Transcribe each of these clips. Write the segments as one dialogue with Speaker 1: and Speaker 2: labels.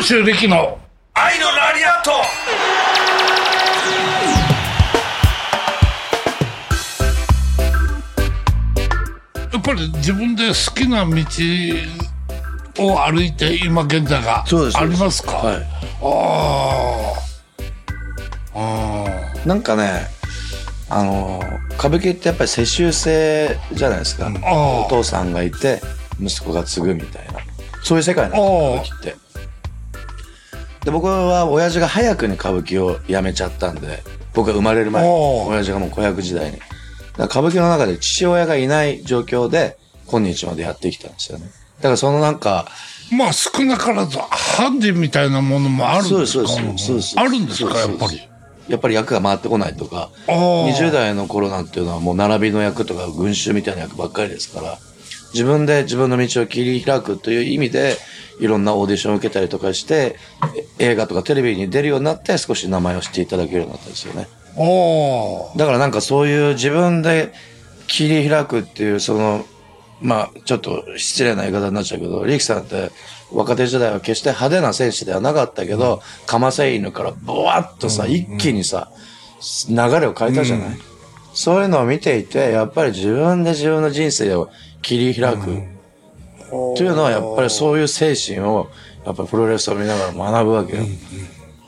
Speaker 1: 長州力の？
Speaker 2: 愛のラリアット。
Speaker 1: やっぱり自分で好きな道を歩いて今現在が
Speaker 3: そうです。
Speaker 1: ありますか？
Speaker 3: はい。
Speaker 1: あああ
Speaker 3: なんかねあの歌舞伎ってやっぱり世襲制じゃないですか、お父さんがいて息子が継ぐみたいな。そういう世界なんです
Speaker 1: ああ
Speaker 3: よ歌舞伎ってで僕は親父が早くに歌舞伎をやめちゃったんで僕が生まれる前親父がもう子役時代に。歌舞伎の中で父親がいない状況で今日までやってきたんですよね。だからそのなんか
Speaker 1: まあ少なからずハンディみたいなものもあるんですか？
Speaker 3: そうですそうです。そうです
Speaker 1: あるんです。かやっぱり。
Speaker 3: やっぱり役が回ってこないとか
Speaker 1: ああ
Speaker 3: 20代の頃なんていうのはもう並びの役とか群衆みたいな役ばっかりですから自分で自分の道を切り開くという意味でいろんなオーディションを受けたりとかしてえ映画とかテレビに出るようになって少し名前を知っていただけるようになったんですよね。
Speaker 1: あ
Speaker 3: だからなんかそういう自分で切り開くっていうそのまあちょっと失礼な言い方になっちゃうけど力さんって若手時代は決して派手な選手ではなかったけど、かませ犬からボワッとさ、一気にさ流れを変えたじゃない、そういうのを見ていてやっぱり自分で自分の人生を切り開く、というのはやっぱりそういう精神をやっぱりプロレスを見ながら学ぶわけよ、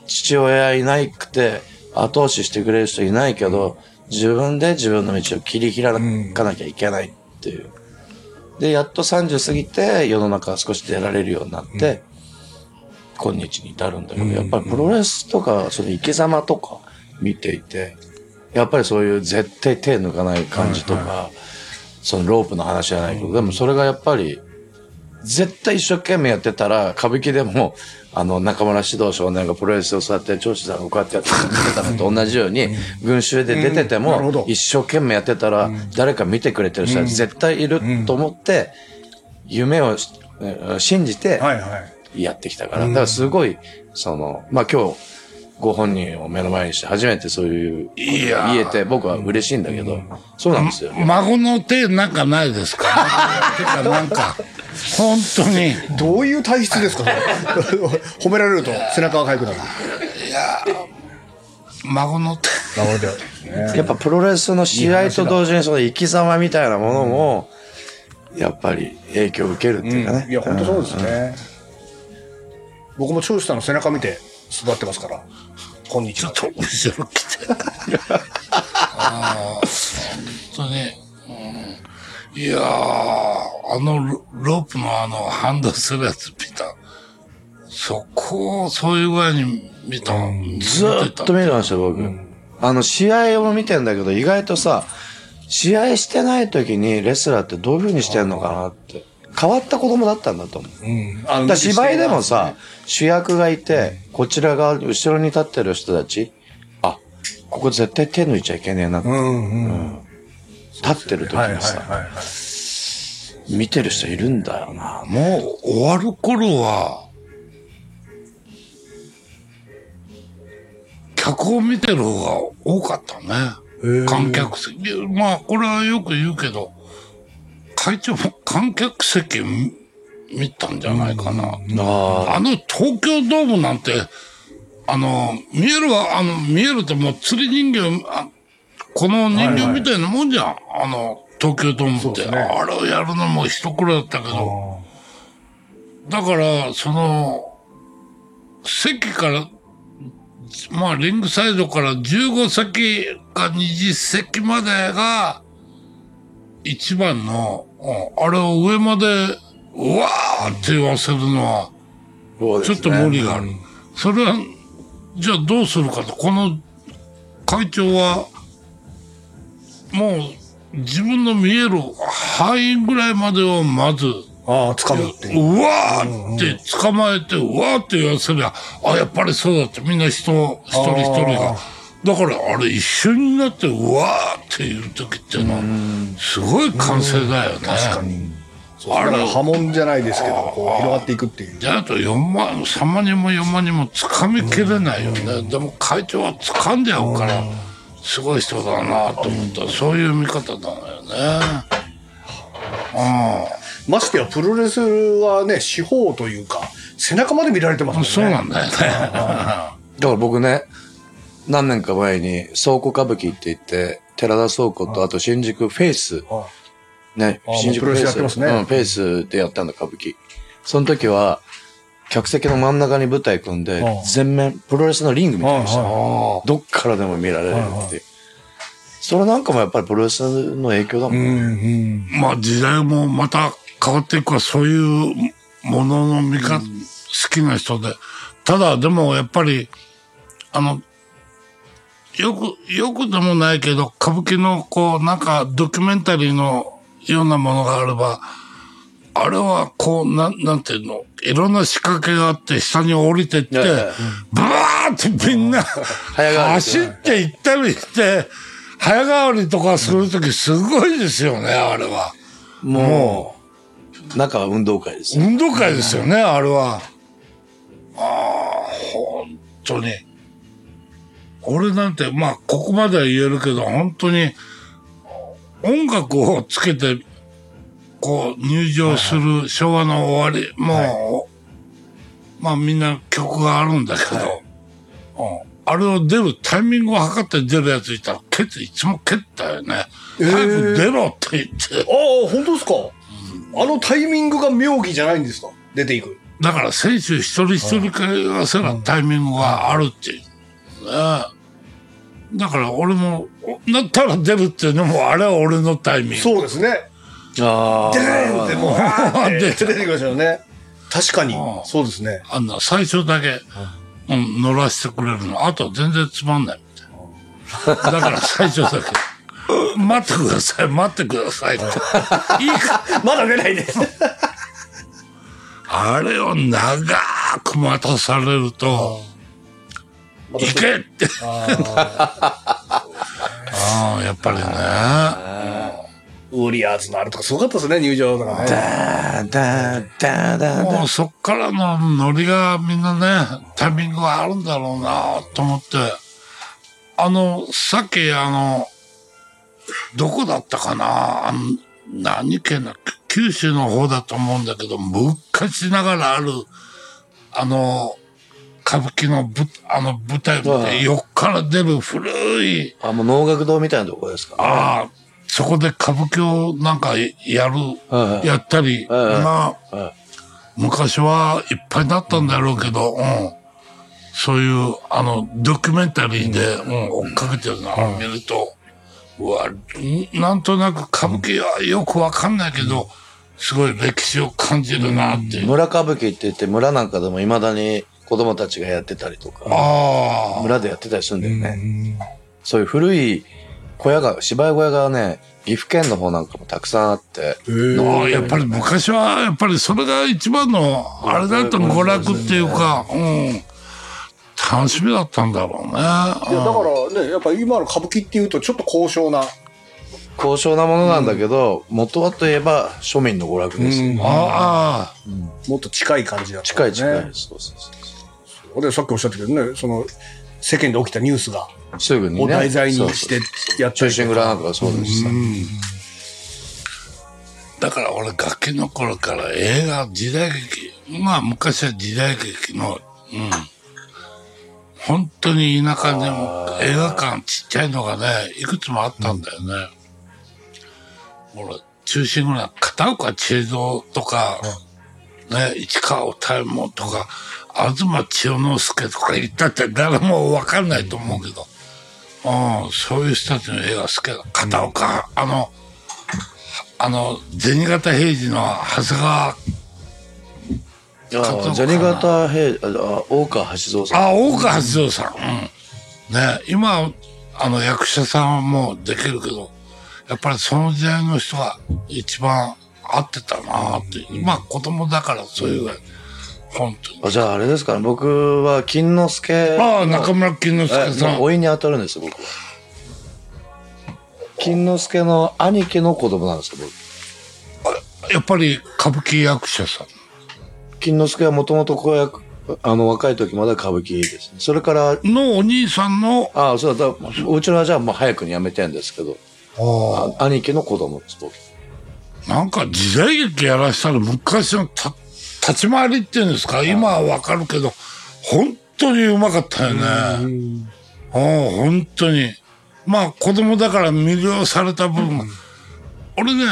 Speaker 3: 父親いなくて後押ししてくれる人いないけど自分で自分の道を切り開かなきゃいけないっていう。で、やっと30過ぎて世の中少し出られるようになって、今日に至るんだけど、やっぱりプロレスとか、その生き様とか見ていて、やっぱりそういう絶対手抜かない感じとか、そのロープの話じゃないけど、でもそれがやっぱり、絶対一生懸命やってたら、歌舞伎でも、あの、中村指導少年がプロレスを座って、長州さんがこうやってやってたのと同じように、群衆で出てても一生懸命やってたら、誰か見てくれてる人は絶対いると思って、夢を信じて。やってきたから。だからすごい、その、まあ今日、ご本人を目の前にして初めてそういう言えて僕は嬉しいんだけど、そうなんですよ。
Speaker 1: 孫の手なんかないですか？てかなんか本当に
Speaker 4: どういう体質ですか？褒められると背中が痒くなる。
Speaker 1: 孫の手
Speaker 4: なるほど。
Speaker 3: やっぱプロレスの試合と同時にその生き様みたいなものも、やっぱり影響を受けるっていうかね。
Speaker 4: いや、本当そうですね。僕も長州さんの背中見て育ってますから。こんにちは。
Speaker 1: ちょっと後ろ来てああ本当に、うん、いやーあのロロープのあのハンドするやつ見たそこをそういう具合に見た、
Speaker 3: ずーっと見てました、僕。あの、試合を見てんだけど、意外とさ、試合してない時にレスラーってどういう風にしてんのかなって。変わった子供だったんだと思う。
Speaker 4: うん。
Speaker 3: だ芝居でもさ、主役がいて、こちら側、後ろに立ってる人たち、あ、ここ絶対手抜いちゃいけねえなって。
Speaker 4: うんうん。
Speaker 3: 立ってる時
Speaker 4: はいはい
Speaker 3: にさ、
Speaker 4: はいはい。
Speaker 3: 見てる人いるんだよな。
Speaker 1: もう終わる頃は客を見てる方が多かったね観客席まあこれはよく言うけど会長も観客席見見たんじゃないかな、
Speaker 3: あ
Speaker 1: あの東京ドームなんて、あの、見えるわ、あの、見えるってもう釣り人形、あこの人形みたいなもんじゃん。あの、東京ドームって。
Speaker 4: ね
Speaker 1: あれをやるのも一苦労だったけど。だから、その、席から、まあ、リングサイドから15席か20席までが、一番の、うんあれを上まで、うわーって言わせるのは、ちょっと無理がある。それは、じゃあどうするかと。この会長は、もう自分の見える範囲ぐらいまでをまず、
Speaker 4: ああ、掴むっていう。
Speaker 1: うわーって捕まえて、うわーって言わせりゃ、あ、やっぱりそうだってみんな人、一人一人が。だからあれ一緒になって、うわーっていう時っていうのは、すごい歓声だよね。
Speaker 4: 確かに。
Speaker 1: あれ
Speaker 4: 波紋じゃないですけど、こう広がっていくっていう。
Speaker 1: じゃあと4万、3万人も4万人も掴みきれないよね。でも会長は掴んじゃうから、すごい人だなと思った。そういう見方だよね。
Speaker 4: ましてやプロレスはね、四方というか、背中まで見られてますもんね。
Speaker 1: そうなんだよね。
Speaker 3: だから僕ね、何年か前に倉庫歌舞伎って言って、寺田倉庫とあと新宿 FACE、
Speaker 4: は
Speaker 3: ね
Speaker 4: あ、
Speaker 3: 新宿
Speaker 4: FACE、ね。
Speaker 3: うん、 FACEでやったんだ、歌舞伎。その時は、客席の真ん中に舞台組んで
Speaker 4: はあ、
Speaker 3: 全面、プロレスのリングみたいにした。どっからでも見られるっていう。それなんかもやっぱりプロレスの影響だもん。
Speaker 4: うんうん。
Speaker 1: まあ時代もまた変わっていくから、そういうものの見方、好きな人で。ただでもやっぱり、あの、よく、よくでもないけど、歌舞伎のこう、なんかドキュメンタリーのようなものがあれば、あれはこう、なん、なんていうの、いろんな仕掛けがあって、下に降りてって、
Speaker 3: いやいや
Speaker 1: ブワーってみんな、走って行ったりして、早変わりとかするときすごいですよね、あれは。
Speaker 3: もう、中は運動会ですよ。
Speaker 1: 運動会ですよね、あれは。ああ、本当に。俺なんて、まあ、ここまでは言えるけど、本当に、音楽をつけて、こう、入場する昭和の終わり、もう、まあみんな曲があるんだけど、うんあれを出るタイミングを測って出るやついたら、ケツいつも蹴ったよね。
Speaker 4: えー
Speaker 1: 早く出ろって言って。
Speaker 4: ああ、本当ですか、あのタイミングが妙義じゃないんですか？出ていく。
Speaker 1: だから選手一人一人がせなタイミングがあるっていう。ねだから俺も、なったら出るっていうのも、あれは俺のタイミング。
Speaker 4: そうですね。
Speaker 3: あ
Speaker 4: 出ないってもう、わーって
Speaker 1: 出
Speaker 4: 出てきましたよね。確かに
Speaker 1: うん。
Speaker 4: そうですね。
Speaker 1: あんな最初だけ、うん、乗らせてくれるの。あと全然つまんないみたいな。だから最初だけ。待ってください、待ってくださいって。いいか
Speaker 4: まだ出ないで。
Speaker 1: あれを長く待たされると、行けって。ああ、やっぱりね。
Speaker 4: ウォリアーズのあれとかすごかったですね、入場とかね。
Speaker 3: だだだだだ
Speaker 1: もうそっからのノリがみんなね、タイミングがあるんだろうなと思って、あの、さっきあの、どこだったかな？何県だ九州の方だと思うんだけど、昔ながらある、あの、歌舞伎のぶあの舞台で横から出る古い、
Speaker 3: あ、もう能楽堂みたいなところですか？
Speaker 1: ああ、そこで歌舞伎をなんかやる、
Speaker 3: はいはい
Speaker 1: やったり、
Speaker 3: はいはい
Speaker 1: まあ、
Speaker 3: はい
Speaker 1: 昔はいっぱいだったんだろうけど、うん。そういう、あの、ドキュメンタリーで、うん、追っかけてるのを見ると、うわ、んなんとなく歌舞伎はよくわかんないけど、すごい歴史を感じるなって。
Speaker 3: 村歌舞伎って言って村なんかでも未だに子供たちがやってたりとか、
Speaker 1: あ
Speaker 3: 村でやってたりするんだよね。そういう古い小屋が、芝居小屋がね、岐阜県の方なんかもたくさんあって、
Speaker 1: あ、ああやっぱり昔は、やっぱりそれが一番の、あれだったの娯楽っていうか、うん。楽しみだったんだろうね。
Speaker 4: いや、だからね、やっぱ今の歌舞伎っていうとちょっと高尚な。
Speaker 3: 高尚なものなんだけど、元はといえば庶民の娯楽ですよ。
Speaker 1: ああ、
Speaker 4: もっと近い感じだった、
Speaker 3: 近い近い。
Speaker 4: ね。
Speaker 3: そうそうそう
Speaker 4: で、さっきおっしゃったけどね、その、世間で起きたニュースが、
Speaker 3: すぐにね。
Speaker 4: を題材にしてやった
Speaker 3: 中
Speaker 4: りとか。
Speaker 3: なんかがそうですさ。
Speaker 1: だから俺ガキの頃から映画、時代劇、まあ昔は時代劇の、うん。本当に田舎でも映画館ちっちゃいのがね、いくつもあったんだよね。俺、中心ぐらい、片岡千恵蔵とか、ね、市川歌右衛門とか、東千代之助とか言ったって誰もわかんないと思うけど、うん、そういう人たちの映画好きだ。片岡、あの、あの、銭形平次の長谷川、
Speaker 3: 銭形平、あ大川橋蔵さん。
Speaker 1: あ、大川八蔵さん。うん。ね、今、あの、役者さんはもうできるけど、やっぱりその時代の人が一番合ってたなって。まあ子供だからそういう本当
Speaker 3: じゃああれですかね、僕は金之助の。
Speaker 1: ああ、中村金之助さん。
Speaker 3: えおいに当たるんですよ、僕は。金之助の兄貴の子供なんですよ、僕。
Speaker 1: やっぱり歌舞伎役者さん。
Speaker 3: 金之助はもともと子役、あの、若い時まで歌舞伎ですね。それから、
Speaker 1: のお兄さんの、
Speaker 3: ああ、そうだ、だうちのはじゃあもう早くに辞めてんですけど、あ兄貴の子供です、僕。
Speaker 1: なんか時代劇やらしたら昔のた、立ち回りっていうんですか、今はわかるけど、本当にうまかったよね。うん、本当に。まあ子供だから魅了された部分、俺ね、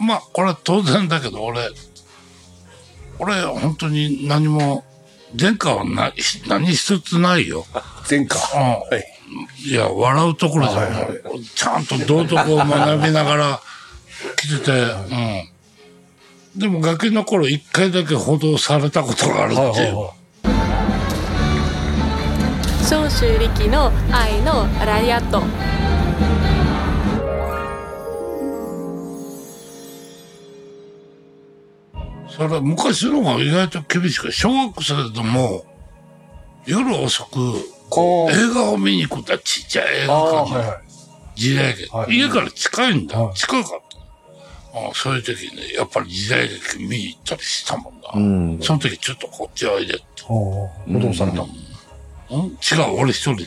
Speaker 1: まあこれは当然だけど、俺、俺本当に何も、前科はな何一つないよ。
Speaker 4: 前科、
Speaker 1: はい、いや、笑うところじゃない、はいはい、ちゃんと道徳を学びながら来てて、うん。でもガキの頃一回だけ補導されたことがあるっていう。はいはいはい。
Speaker 2: 長州力の愛のラリアット。
Speaker 1: それ昔のが意外と厳しく小学生でも夜遅く映画を見に行くんだちっちゃい映画館に、はいはい、時代劇、はい、家から近いんだ、はい、近かった。あそういう時にねやっぱり時代劇見に行ったりしたもんだ、うん、その時ちょっとこっちおいでって。
Speaker 4: 補導された、うん。
Speaker 1: うん、違う、俺一人で。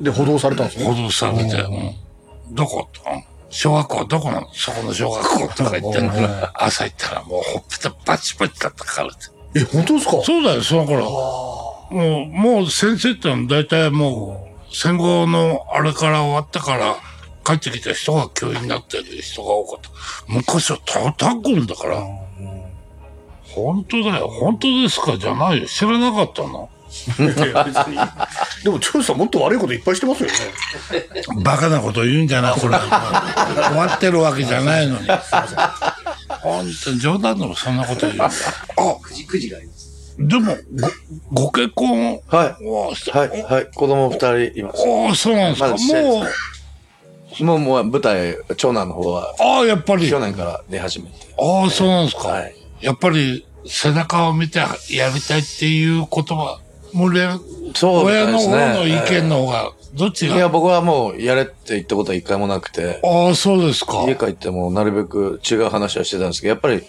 Speaker 4: で、補導されたんですね？
Speaker 1: 補導されて、うん。どこ？って、小学校どこなの？そこの小学校とか言って朝行ったらもうほっぺたバチバチだったからって。
Speaker 4: え、本当ですか？
Speaker 1: そうだよ、その頃。もう、もう先生ってのは大体もう、戦後のあれから終わったから、帰ってきた人が教員になってる人が多かった。昔は叩くんだから。本当だよ、本当ですか？じゃないよ。知らなかったの
Speaker 4: でも、長州さんもっと悪いこといっぱいしてますよね。
Speaker 1: バカなこと言うんじゃない、これ。終わってるわけじゃないのに。本当に冗談でもそんなこと言う。あ、
Speaker 5: くじくじがあります。
Speaker 1: でも、ご、ご結婚
Speaker 3: は？い。はい、はい。子供二人います。
Speaker 1: ああ、そうなんですか。も
Speaker 3: う、もう、もう舞台、長男の方は。
Speaker 1: ああ、やっぱり。
Speaker 3: 去年から出始めて。
Speaker 1: ああ、そうなんですか。はい。やっぱり、背中を見てやりたいっていうことは、もうそう、ね、親の方の意見の方が、どっちが
Speaker 3: いや、僕はもう、やれって言ったことは一回もなくて。
Speaker 1: ああ、そうですか。
Speaker 3: 家帰っても、なるべく違う話はしてたんですけど、やっぱり、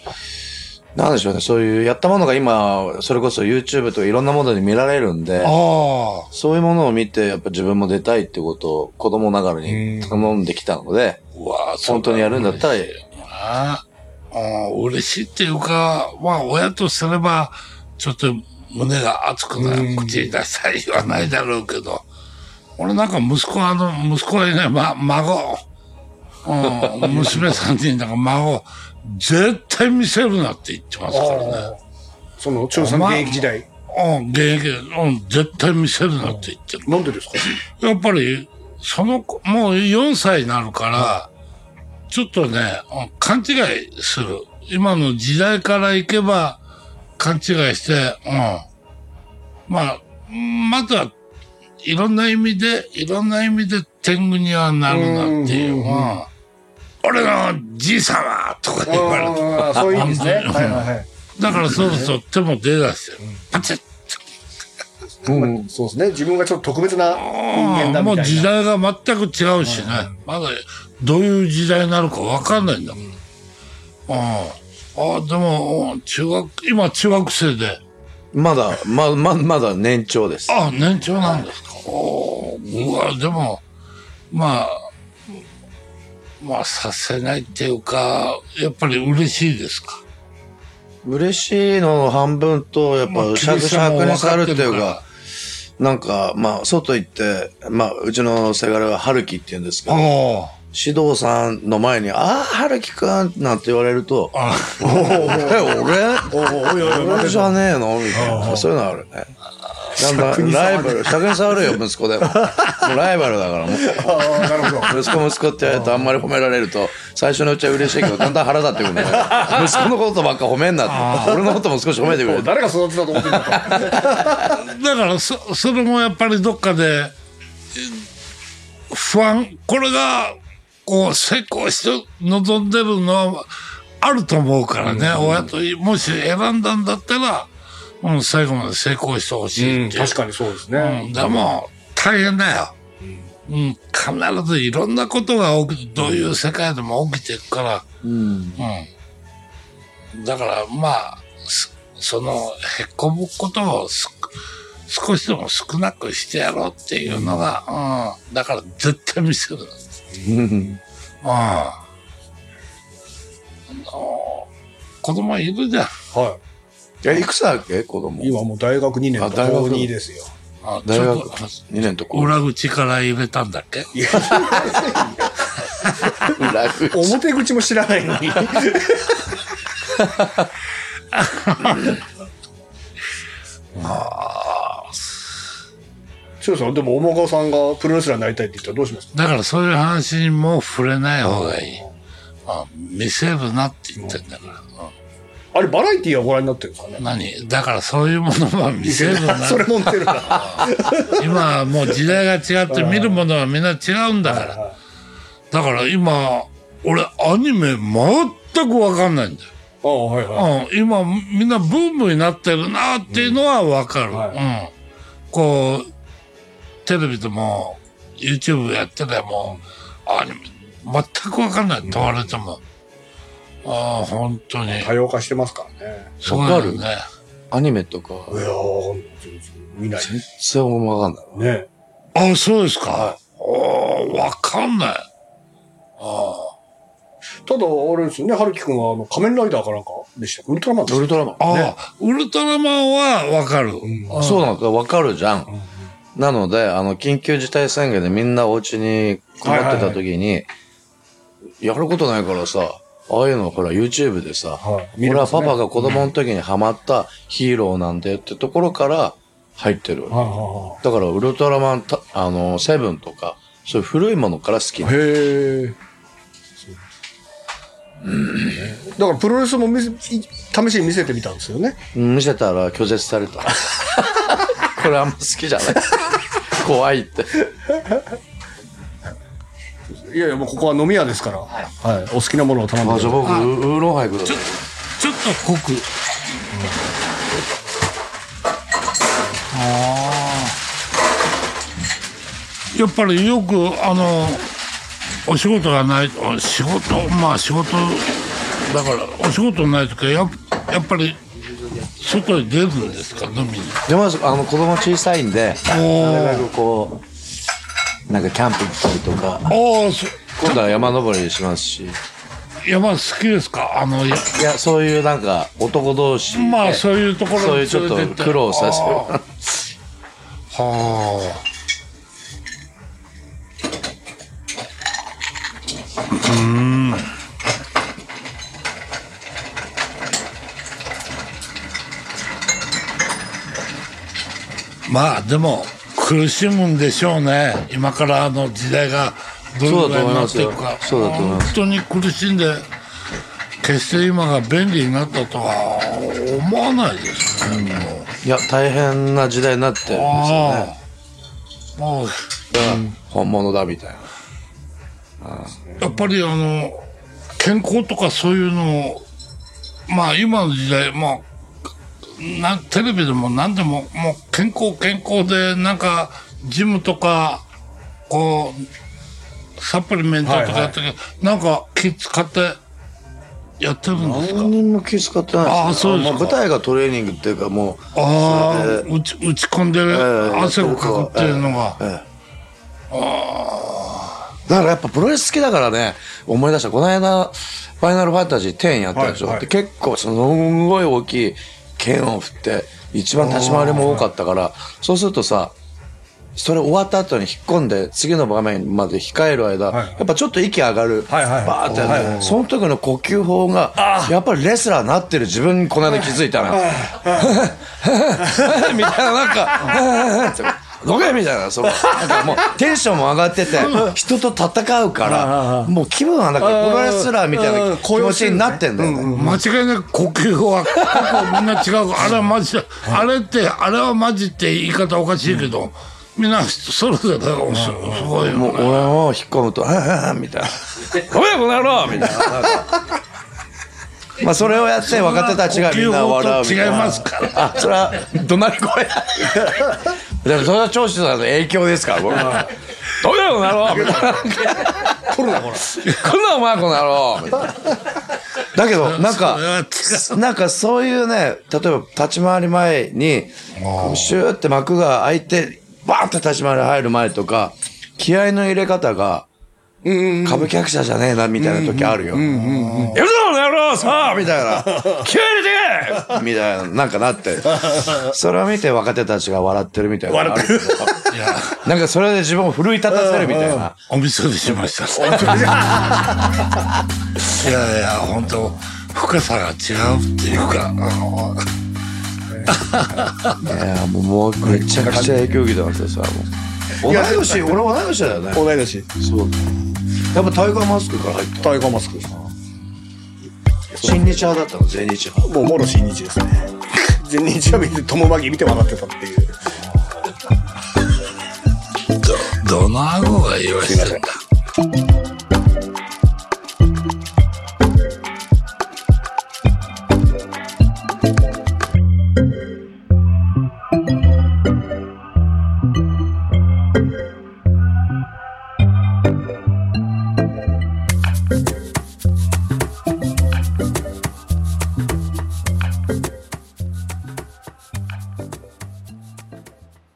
Speaker 3: なんでしょうね、そういう、やったものが今、それこそ YouTube とかいろんなもので見られるんで、そういうものを見て、やっぱ自分も出たいってことを子供ながらに頼んできたので、本当にやるんだったら、
Speaker 1: ああ、嬉しいっていうか、まあ、親とすれば、ちょっと胸が熱くなる口に出したりはないだろうけど、俺なんか息子あの、息子はいない、ま、孫、うん、娘さん人だから孫、絶対見せるなって言ってますからね。
Speaker 4: その、長さん現役時代。
Speaker 1: うん、現役、うん、絶対見せるなって言ってる。
Speaker 4: なんでですか？
Speaker 1: やっぱり、その子、もう4歳になるから、ちょっとね、勘違いする。今の時代からいけば、勘違いして、うん。まあ、まずは、いろんな意味で、いろんな意味で天狗にはなるなっていう。うん俺のじいさまとか言われ
Speaker 4: て。そういう意味ですね。はいはいはい。
Speaker 1: だからそろそろ手も出だしてる。パチッ
Speaker 4: うん、そうですね。自分がちょっと特別な人間だ
Speaker 1: みたいな。もう時代が全く違うしね。まだどういう時代になるかわかんないんだもん。ああ、でも、中学、今中学生で。
Speaker 3: まだ、ま、ま、まだ年長です。
Speaker 1: あ、年長なんですか。おうわ、でも、まあ、まあ、させないっていうか、やっぱり嬉しいですか？
Speaker 3: 嬉しいの半分と、やっぱ、尺尺にさるっていうか、なんか、まあ、外行って、まあ、うちのせがれは春樹って言うんですけど、指導さんの前に、ああ、春樹くんなんて言われると、え、俺？俺じゃねえの？みたいな。そういうのあるね。なんだ、ライバル、尺に触るよ、息子でも。もうライバルだから、もう。
Speaker 4: なるほ
Speaker 3: ど。息子息子って言われるとあんまり褒められると、最初のうちは嬉しいけど、だんだん腹立ってくるんだよ。息子のことばっか褒めんなって。俺のことも少し褒めてくれ。
Speaker 4: 誰が育てたと思ってんだと。だ
Speaker 1: から、そ、それもやっぱりどっかで、不安、これが、こう、成功して望んでるのは、あると思うからね、親と、もし選んだんだったら、うん、最後まで成功してほしい
Speaker 4: うん、確かにそうですね。
Speaker 1: うん、でも、大変だよ。うん、必ずいろんなことが起きて、どういう世界でも起きていくから、うん。うん。だから、まあ、その、へっこむことを少しでも少なくしてやろうっていうのが、うん。だから絶対見せる。うん。あの、子供いるじゃん。はい。
Speaker 3: え、いくつだっけ？子供。
Speaker 4: 今もう大学2年と
Speaker 3: あ大学
Speaker 4: 高2ですよ。
Speaker 1: あ
Speaker 3: 大学
Speaker 1: ちょっと
Speaker 3: 2年とこ。
Speaker 1: 裏口から入れたんだっけ？
Speaker 3: 裏口。
Speaker 4: 表口も知らないのに。翔さん、でも、おもがさんがプロレスラーになりたいって言ったらどうします？か
Speaker 1: だからそういう話にもう触れない方がいい。あ見せるなって言ってんだから。うん
Speaker 4: あれ、バラエティーはご覧になってるんですかね？
Speaker 1: 何？だからそういうものは見せるな。
Speaker 4: それてるな。
Speaker 1: 今はもう時代が違って見るものはみんな違うんだから。だから今、俺アニメ全くわかんないんだよ。
Speaker 4: ああ、はいはい。
Speaker 1: うん、今みんなブームになってるなっていうのはわかる。
Speaker 4: はい
Speaker 1: うん。こう、テレビでも YouTube やってても、アニメ全くわかんない。問われても。ああ、本当に。
Speaker 4: 多様化してますからね。
Speaker 1: そうだよね。
Speaker 3: アニメとか、
Speaker 4: いやー、見ない。
Speaker 3: 全然わかんない。
Speaker 4: ね。
Speaker 1: ああ、そうですか。おーわかんない。
Speaker 4: ただ、あれですよね、春樹くんは、あの、仮面ライダーかなんかでしたっけ？ウルトラマン
Speaker 3: ウルトラマン。
Speaker 1: ああ、ウルトラマンはわかる。
Speaker 3: そうなんだ。わかるじゃん。なので、あの、緊急事態宣言でみんなお家に困ってた時に、やることないからさ、ああいうのほら YouTube でさ、
Speaker 4: はい
Speaker 3: パパが子供の時にハマったヒーローなんだよってところから入ってる。
Speaker 4: はいは
Speaker 3: だからウルトラマンた、あの、セブンとか、そういう古いものから好き。
Speaker 4: へえ。だからプロレスも見試しに見せてみたんですよね。
Speaker 3: 見せたら拒絶された。これあんま好きじゃない。怖いって。
Speaker 4: いやいや、もうここは飲み屋ですから。はい。お好きなものを頼んで
Speaker 3: あ、じゃあ僕、ウウーロンハイください。
Speaker 1: ちょっと濃く。ああ。やっぱりよく、あの、お仕事がないと、仕事、まあ仕事、だから、お仕事ないときはやっ、やっぱり、外に出るんですか、飲みに？
Speaker 3: でも、あの、子供小さいんで、
Speaker 1: お
Speaker 3: なるべくこう、なんかキャンプ行ったりとか、
Speaker 1: ああ、そ。
Speaker 3: 今度は山登りしますし、
Speaker 1: 山好きですか？あの、や。
Speaker 3: いや、そういうなんか男同士で、
Speaker 1: まあそういうところに
Speaker 3: そういうちょっと苦労させる。
Speaker 1: はあ。うん。まあでも苦しむんでしょうね。今からあの時代がどれぐらいになっていくか。本当に苦しんで、決して今が便利になったとは思わないですね。もう
Speaker 3: いや、大変な時代になってるんですよ
Speaker 1: あ
Speaker 3: ね。
Speaker 1: あ。もう
Speaker 3: 本物だみたいな。
Speaker 1: やっぱりあの、健康とかそういうのを、まあ今の時代、まあ、なテレビでも何でも、もう健康健康で、なんか、ジムとか、こう、サプリメントとかやってるけど、なんか気使ってやってるんですか？
Speaker 3: 何人も気遣ってないです、ね。
Speaker 1: あそうですか。
Speaker 3: も舞台がトレーニングっていうかもう、
Speaker 1: ああ打ち、打ち込んで
Speaker 3: ええ
Speaker 1: 汗をかくっていうのが、
Speaker 3: ええだからやっぱプロレス好きだからね、思い出した。この間、ファイナルファンタジー10やったでしょ。
Speaker 4: はいはい。
Speaker 3: で結構、すごい大きい剣を振って、一番立ち回りも多かったから、そうするとさ、それ終わった後に引っ込んで、次の場面まで控える間、
Speaker 4: はい
Speaker 3: やっぱちょっと息上がる。
Speaker 4: はいはい。はい
Speaker 3: バーって
Speaker 4: はいはい。
Speaker 3: その時の呼吸法が、やっぱりレスラーになってる自分にこの間気づいたな。みたいな、なんか、どけみたいな、そう。なんかもうテンションも上がってて、人と戦うから、もう気分はなんかプロレスラーみたいな気持ちになってんだよね。
Speaker 1: 間違いなく呼吸は、みんな違う。あれはマジで、あれって、あれはマジって言い方おかしいけど、みんなそれぞれすすごいよ
Speaker 3: もう俺も引っ込むと、はんはんはんみたいな。ごめん、この野郎みたいな。まあそれをやって若手たちがみんな笑うみたいな。
Speaker 1: 違いますから。
Speaker 3: あ、それは、怒鳴り声。でもそれは長州さんの影響ですから、僕は。どうやこの野郎みたいな。
Speaker 4: 取るな、ほら。
Speaker 3: 来んなお前この野郎みたいな。だけど、なんかなんかそういうね、例えば立ち回り前に、シューって幕が開いて、バーって立ち回り入る前とか、気合の入れ方が、歌舞伎役者じゃねえな、みたいな時あるよ。やるぞ、この野野郎さみたいな。急にでけみたいな、なんかなって。それを見て若手たちが笑ってるみたいな。
Speaker 4: 笑ってる。
Speaker 1: いや、
Speaker 3: なんかそれで自分を奮い立たせるみたいな。
Speaker 1: おみそにしました。いやいや、本当深さが違うっていうか、あの、
Speaker 3: いやもうもうめちゃくちゃ影響受けてますよ、それはもう。同い年、俺同い年だよね。
Speaker 4: 同い年。
Speaker 3: そう。やっぱタイガーマスクから入った。
Speaker 4: タイガーマスク。
Speaker 3: 新日派だったの、全日派。
Speaker 4: もうもろ新日ですね。全日は見て、友マギ見て笑ってたっていう。
Speaker 1: ど、どの顎が言わしてんだ。